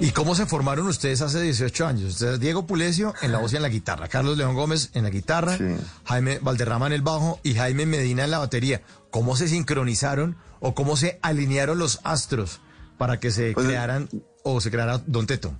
¿Y cómo se formaron ustedes hace 18 años? Ustedes, Diego Pulecio en la voz y en la guitarra, Carlos León Gómez en la guitarra, Jaime Valderrama en el bajo y Jaime Medina en la batería. ¿Cómo se sincronizaron o cómo se alinearon los astros para que se pues, crearan o se creara Don Teto?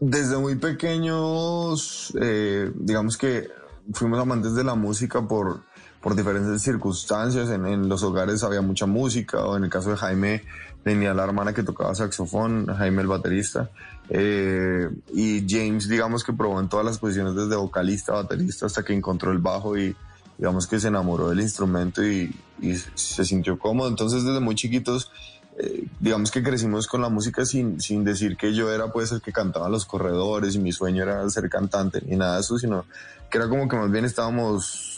Desde muy pequeños, eh, digamos que fuimos amantes de la música por, por diferentes circunstancias. En, en, los hogares había mucha música, o en el caso de Jaime tenía la hermana que tocaba saxofón, Jaime el baterista, eh, y James, digamos que probó en todas las posiciones desde vocalista, baterista, hasta que encontró el bajo y digamos que se enamoró del instrumento y, y se sintió cómodo. Entonces desde muy chiquitos, eh, digamos que crecimos con la música sin, sin decir que yo era pues el que cantaba los corredores y mi sueño era ser cantante ni nada de eso, sino que era como que más bien estábamos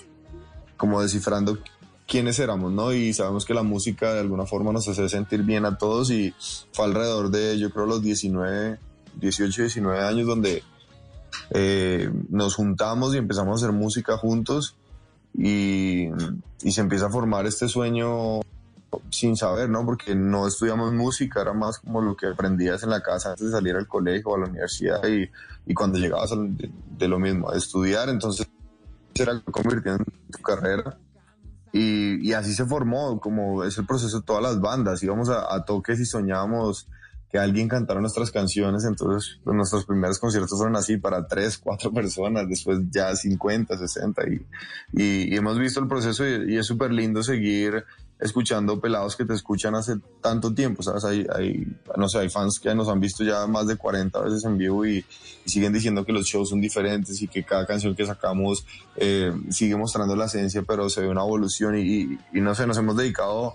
como descifrando quiénes éramos, ¿no? Y sabemos que la música de alguna forma nos hace sentir bien a todos y fue alrededor de, yo creo, los 19, 18, 19 años donde eh, nos juntamos y empezamos a hacer música juntos y, y, se empieza a formar este sueño sin saber, ¿no? Porque no estudiamos música, era más como lo que aprendías en la casa antes de salir al colegio o a la universidad y, y cuando llegabas de, de, lo mismo, a estudiar, entonces era convirtiendo en tu carrera y, y, así se formó, como es el proceso de todas las bandas. Íbamos a, a toques y soñábamos que alguien cantara nuestras canciones, entonces pues, nuestros primeros conciertos fueron así para tres, cuatro personas, después ya 50, 60 y, y, hemos visto el proceso y, es súper lindo seguir escuchando pelados que te escuchan hace tanto tiempo, ¿sabes? Hay, hay, no sé, hay fans que nos han visto ya más de 40 veces en vivo y, siguen diciendo que los shows son diferentes y que cada canción que sacamos eh, sigue mostrando la esencia, pero se ve una evolución y, no sé, nos hemos dedicado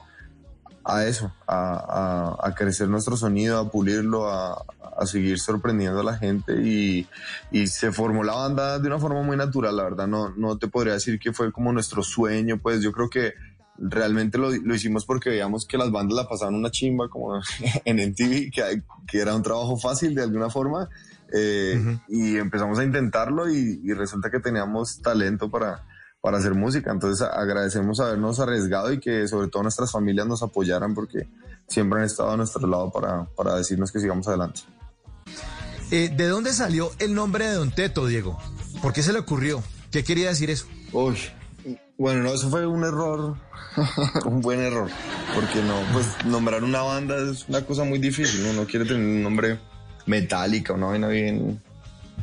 a eso, a, a, a crecer nuestro sonido, a pulirlo, a, a, seguir sorprendiendo a la gente y, y se formó la banda de una forma muy natural, la verdad, no, no te podría decir que fue como nuestro sueño, pues yo creo que realmente lo, lo, hicimos porque veíamos que las bandas la pasaban una chimba como en MTV, que, que era un trabajo fácil de alguna forma. Eh, uh -huh. Y empezamos a intentarlo y, y, resulta que teníamos talento para, para hacer música. Entonces agradecemos habernos arriesgado y que sobre todo nuestras familias nos apoyaran porque siempre han estado a nuestro lado para, para decirnos que sigamos adelante. Eh, ¿De dónde salió el nombre de Don Teto, Diego? ¿Por qué se le ocurrió? ¿Qué quería decir eso? Uy, bueno, no, eso fue un error, un buen error, porque no, pues nombrar una banda es una cosa muy difícil, uno quiere tener un nombre metálica, una vaina bien,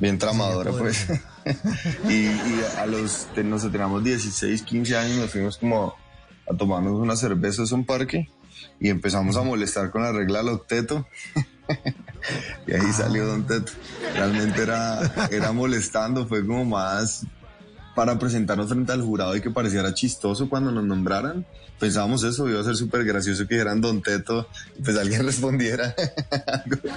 bien tramadora, sí, pues. y, y, a los, no sé, teníamos 16, 15 años, nos fuimos como a tomarnos una cerveza en un parque y empezamos a molestar con la regla del octeto. y ahí salió Don Teto. Realmente era, era molestando, fue como más para presentarnos frente al jurado y que pareciera chistoso cuando nos nombraran. Pensábamos eso, iba a ser súper gracioso que dijeran Don Teto pues alguien respondiera. y,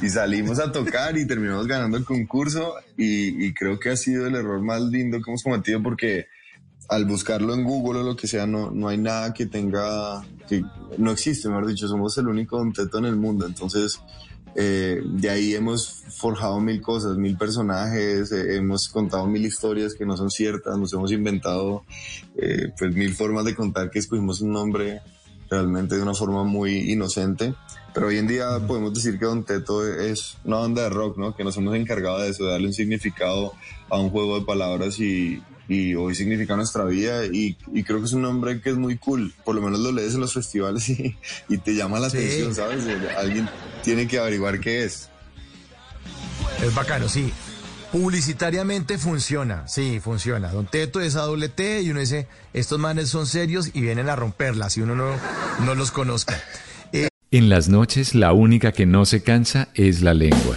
y, salimos a tocar y terminamos ganando el concurso y, y, creo que ha sido el error más lindo que hemos cometido porque al buscarlo en Google o lo que sea, no, no hay nada que tenga, que no existe, mejor dicho, somos el único Teto en el mundo. Entonces, eh, de ahí hemos forjado mil cosas, mil personajes, eh, hemos contado mil historias que no son ciertas, nos hemos inventado eh, pues mil formas de contar que escogimos un nombre realmente de una forma muy inocente. Pero hoy en día podemos decir que Don Teto es una banda de rock, ¿no? Que nos hemos encargado de eso, de darle un significado a un juego de palabras y, y hoy significa nuestra vida y, y, creo que es un nombre que es muy cool, por lo menos lo lees en los festivales y, y te llama la sí. atención, ¿sabes? Alguien tiene que averiguar qué es. Es bacano, sí. Publicitariamente funciona, sí, funciona. Don Teto es a doble T y uno dice, estos manes son serios y vienen a romperla, si uno no, no los conozca. En las noches la única que no se cansa es la lengua.